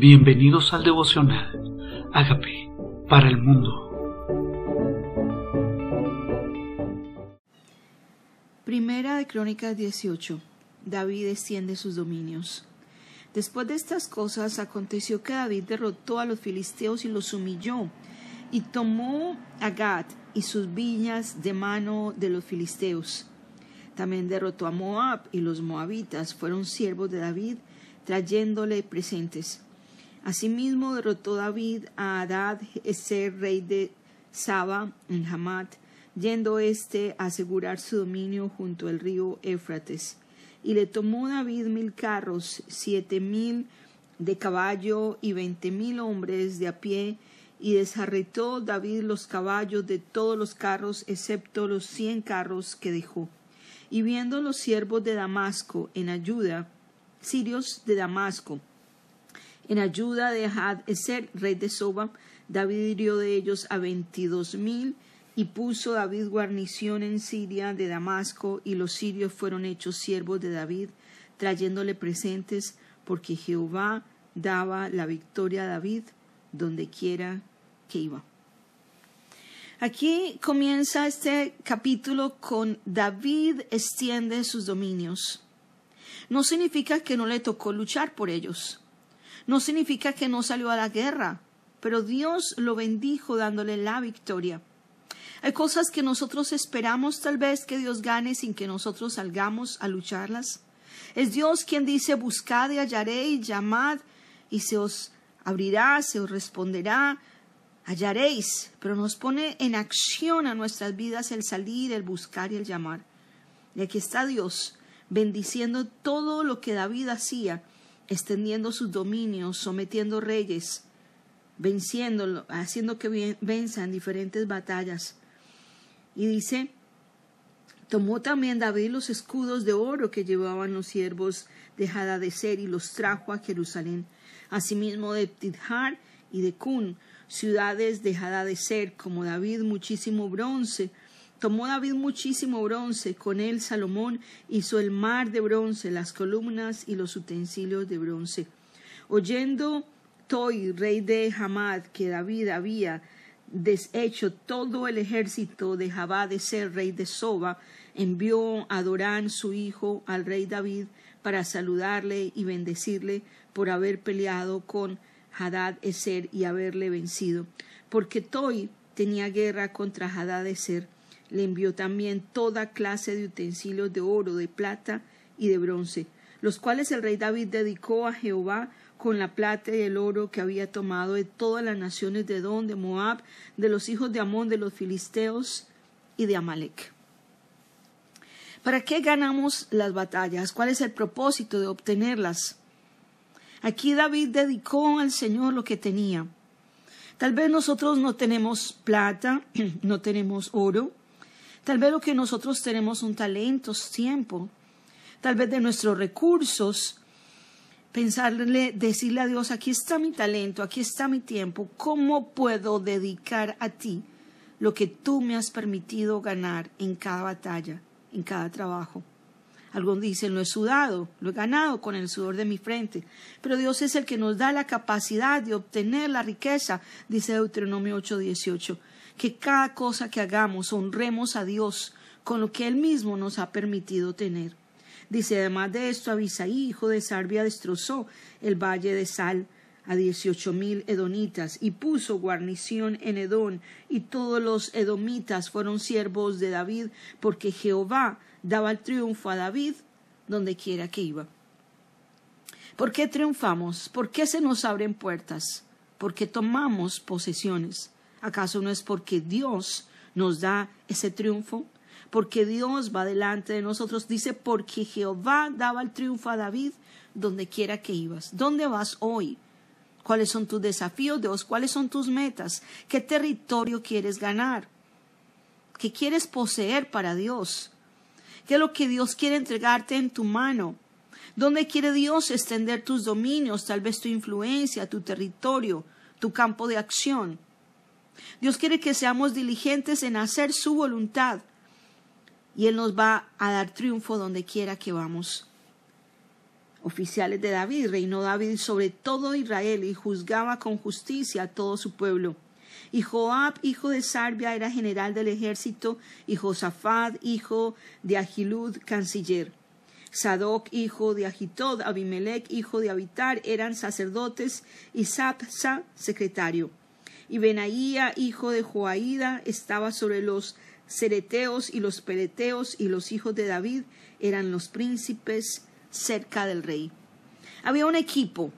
Bienvenidos al devocional. Hágame para el mundo. Primera de Crónicas 18. David extiende sus dominios. Después de estas cosas aconteció que David derrotó a los filisteos y los humilló, y tomó a Gad y sus viñas de mano de los filisteos. También derrotó a Moab, y los moabitas fueron siervos de David, trayéndole presentes. Asimismo derrotó David a Adad Eser, rey de Saba, en Hamat, yendo éste a asegurar su dominio junto al río Éufrates. Y le tomó David mil carros, siete mil de caballo y veinte mil hombres de a pie, y desarretó David los caballos de todos los carros, excepto los cien carros que dejó. Y viendo los siervos de Damasco en ayuda, sirios de Damasco, en ayuda de Had Eser, rey de Soba, David hirió de ellos a veintidós mil, y puso David guarnición en Siria de Damasco, y los sirios fueron hechos siervos de David, trayéndole presentes, porque Jehová daba la victoria a David donde quiera que iba. Aquí comienza este capítulo con David extiende sus dominios. No significa que no le tocó luchar por ellos. No significa que no salió a la guerra, pero Dios lo bendijo dándole la victoria. Hay cosas que nosotros esperamos tal vez que Dios gane sin que nosotros salgamos a lucharlas. Es Dios quien dice buscad y hallaréis, llamad y se os abrirá, se os responderá, hallaréis, pero nos pone en acción a nuestras vidas el salir, el buscar y el llamar. Y aquí está Dios bendiciendo todo lo que David hacía, extendiendo sus dominios, sometiendo reyes, venciéndolo, haciendo que venzan diferentes batallas. Y dice, tomó también David los escudos de oro que llevaban los siervos de Hadadezer y los trajo a Jerusalén, asimismo de Tidhar y de Cun, ciudades de Hadadezer, como David muchísimo bronce. Tomó David muchísimo bronce, con él Salomón hizo el mar de bronce, las columnas y los utensilios de bronce. Oyendo Toi, rey de Hamad, que David había deshecho todo el ejército de Jabá de ser rey de Soba, envió a Dorán su hijo al rey David para saludarle y bendecirle por haber peleado con Hadad Eser y haberle vencido. Porque Toi tenía guerra contra Hadad Eser, le envió también toda clase de utensilios de oro, de plata y de bronce, los cuales el rey David dedicó a Jehová con la plata y el oro que había tomado de todas las naciones de Edom, de Moab, de los hijos de Amón, de los filisteos y de Amalek. ¿Para qué ganamos las batallas? ¿Cuál es el propósito de obtenerlas? Aquí David dedicó al Señor lo que tenía. Tal vez nosotros no tenemos plata, no tenemos oro. Tal vez lo que nosotros tenemos son talentos, tiempo. Tal vez de nuestros recursos pensarle, decirle a Dios, aquí está mi talento, aquí está mi tiempo, ¿cómo puedo dedicar a ti lo que tú me has permitido ganar en cada batalla, en cada trabajo? Algunos dicen, lo he sudado, lo he ganado con el sudor de mi frente, pero Dios es el que nos da la capacidad de obtener la riqueza, dice Deuteronomio 8:18, que cada cosa que hagamos honremos a Dios con lo que Él mismo nos ha permitido tener. Dice, además de esto, Abisaí, hijo de Sarbia, destrozó el valle de Sal a dieciocho mil edonitas y puso guarnición en Edón, y todos los edomitas fueron siervos de David, porque Jehová daba el triunfo a David donde quiera que iba. ¿Por qué triunfamos? ¿Por qué se nos abren puertas? ¿Por qué tomamos posesiones? ¿Acaso no es porque Dios nos da ese triunfo? porque Dios va delante de nosotros. Dice, porque Jehová daba el triunfo a David donde quiera que ibas. ¿Dónde vas hoy? ¿Cuáles son tus desafíos, Dios? ¿Cuáles son tus metas? ¿Qué territorio quieres ganar? ¿Qué quieres poseer para Dios? ¿Qué es lo que Dios quiere entregarte en tu mano? ¿Dónde quiere Dios extender tus dominios, tal vez tu influencia, tu territorio, tu campo de acción? Dios quiere que seamos diligentes en hacer su voluntad y Él nos va a dar triunfo donde quiera que vamos. oficiales de David. Reinó David sobre todo Israel y juzgaba con justicia a todo su pueblo. Y Joab, hijo de Sarbia, era general del ejército, y Josafat, hijo de Agilud, canciller. Sadoc, hijo de Agitod, Abimelech, hijo de Abitar, eran sacerdotes, y Sapsa, secretario. Y Benaía, hijo de Joaída, estaba sobre los cereteos y los peleteos, y los hijos de David eran los príncipes cerca del rey. Había un equipo.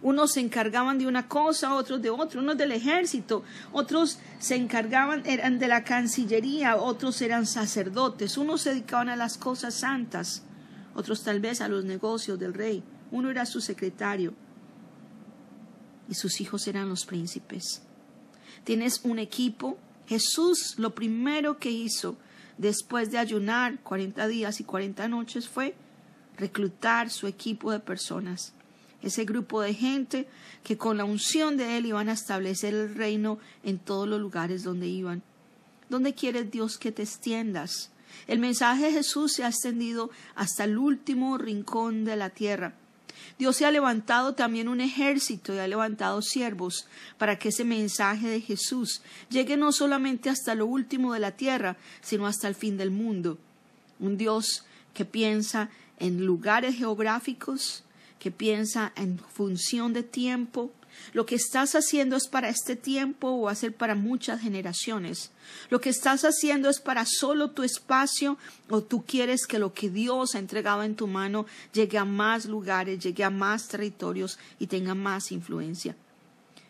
Unos se encargaban de una cosa, otros de otra, unos del ejército, otros se encargaban, eran de la cancillería, otros eran sacerdotes, unos se dedicaban a las cosas santas, otros tal vez a los negocios del rey, uno era su secretario y sus hijos eran los príncipes. Tienes un equipo. Jesús lo primero que hizo después de ayunar cuarenta días y cuarenta noches fue reclutar su equipo de personas, ese grupo de gente que con la unción de Él iban a establecer el reino en todos los lugares donde iban. ¿Dónde quiere Dios que te extiendas? El mensaje de Jesús se ha extendido hasta el último rincón de la tierra. Dios se ha levantado también un ejército y ha levantado siervos para que ese mensaje de Jesús llegue no solamente hasta lo último de la tierra, sino hasta el fin del mundo. Un Dios que piensa en lugares geográficos, que piensa en función de tiempo. Lo que estás haciendo es para este tiempo o va a ser para muchas generaciones. Lo que estás haciendo es para solo tu espacio o tú quieres que lo que Dios ha entregado en tu mano llegue a más lugares, llegue a más territorios y tenga más influencia.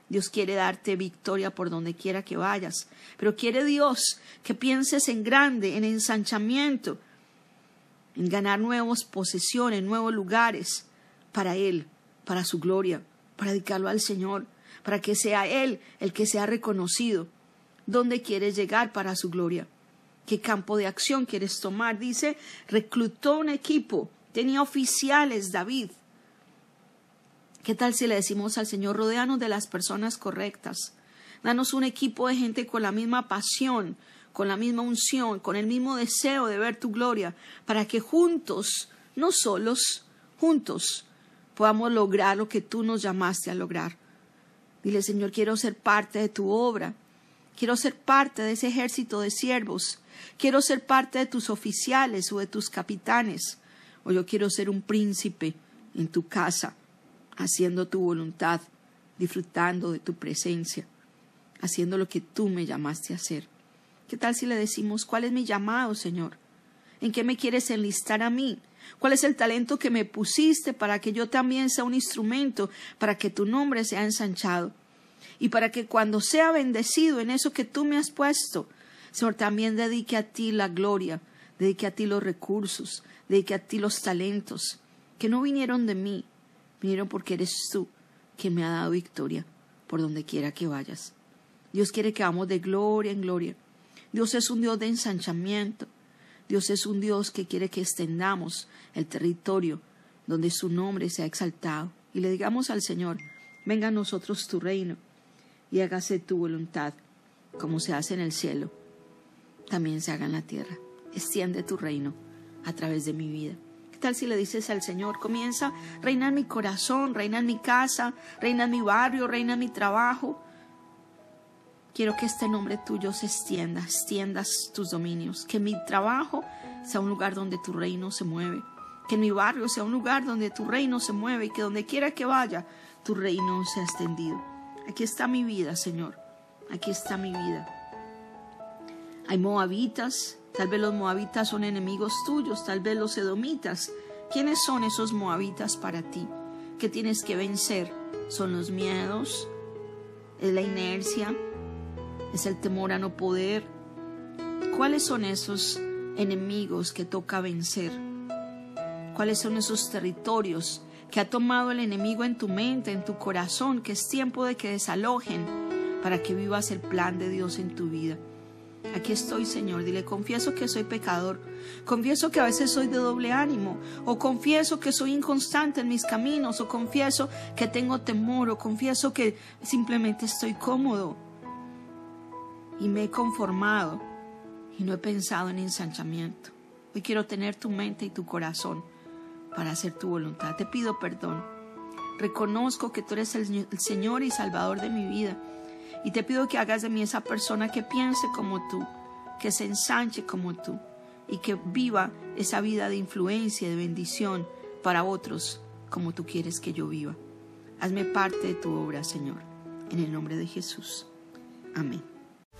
Dios quiere darte victoria por donde quiera que vayas, pero quiere Dios que pienses en grande, en ensanchamiento, en ganar nuevas posesiones, nuevos lugares para Él, para su gloria, para al Señor, para que sea Él el que sea reconocido. ¿Dónde quieres llegar para su gloria? ¿Qué campo de acción quieres tomar? Dice, reclutó un equipo, tenía oficiales David. ¿Qué tal si le decimos al Señor, rodeanos de las personas correctas? Danos un equipo de gente con la misma pasión, con la misma unción, con el mismo deseo de ver tu gloria, para que juntos, no solos, juntos, podamos lograr lo que tú nos llamaste a lograr. Dile, Señor, quiero ser parte de tu obra, quiero ser parte de ese ejército de siervos, quiero ser parte de tus oficiales o de tus capitanes, o yo quiero ser un príncipe en tu casa, haciendo tu voluntad, disfrutando de tu presencia, haciendo lo que tú me llamaste a hacer. ¿Qué tal si le decimos, ¿cuál es mi llamado, Señor? ¿En qué me quieres enlistar a mí? ¿Cuál es el talento que me pusiste para que yo también sea un instrumento, para que tu nombre sea ensanchado? Y para que cuando sea bendecido en eso que tú me has puesto, Señor, también dedique a ti la gloria, dedique a ti los recursos, dedique a ti los talentos, que no vinieron de mí, vinieron porque eres tú quien me ha dado victoria por donde quiera que vayas. Dios quiere que vamos de gloria en gloria. Dios es un Dios de ensanchamiento. Dios es un Dios que quiere que extendamos el territorio donde su nombre sea exaltado y le digamos al Señor, venga a nosotros tu reino y hágase tu voluntad, como se hace en el cielo, también se haga en la tierra. Extiende tu reino a través de mi vida. ¿Qué tal si le dices al Señor, comienza, reina en mi corazón, reina en mi casa, reina en mi barrio, reina en mi trabajo, Quiero que este nombre tuyo se extienda, extiendas tus dominios, que mi trabajo sea un lugar donde tu reino se mueve, que mi barrio sea un lugar donde tu reino se mueve y que donde quiera que vaya, tu reino sea extendido. Aquí está mi vida, Señor, aquí está mi vida. Hay moabitas, tal vez los moabitas son enemigos tuyos, tal vez los edomitas. ¿Quiénes son esos moabitas para ti? ¿Qué tienes que vencer? ¿Son los miedos? ¿Es la inercia? Es el temor a no poder. ¿Cuáles son esos enemigos que toca vencer? ¿Cuáles son esos territorios que ha tomado el enemigo en tu mente, en tu corazón, que es tiempo de que desalojen para que vivas el plan de Dios en tu vida? Aquí estoy, Señor. Dile, confieso que soy pecador. Confieso que a veces soy de doble ánimo. O confieso que soy inconstante en mis caminos. O confieso que tengo temor. O confieso que simplemente estoy cómodo y me he conformado y no he pensado en ensanchamiento. Hoy quiero tener tu mente y tu corazón para hacer tu voluntad. Te pido perdón. Reconozco que tú eres el, Señor y Salvador de mi vida. Y te pido que hagas de mí esa persona que piense como tú, que se ensanche como tú y que viva esa vida de influencia y de bendición para otros como tú quieres que yo viva. Hazme parte de tu obra, Señor. En el nombre de Jesús. Amén.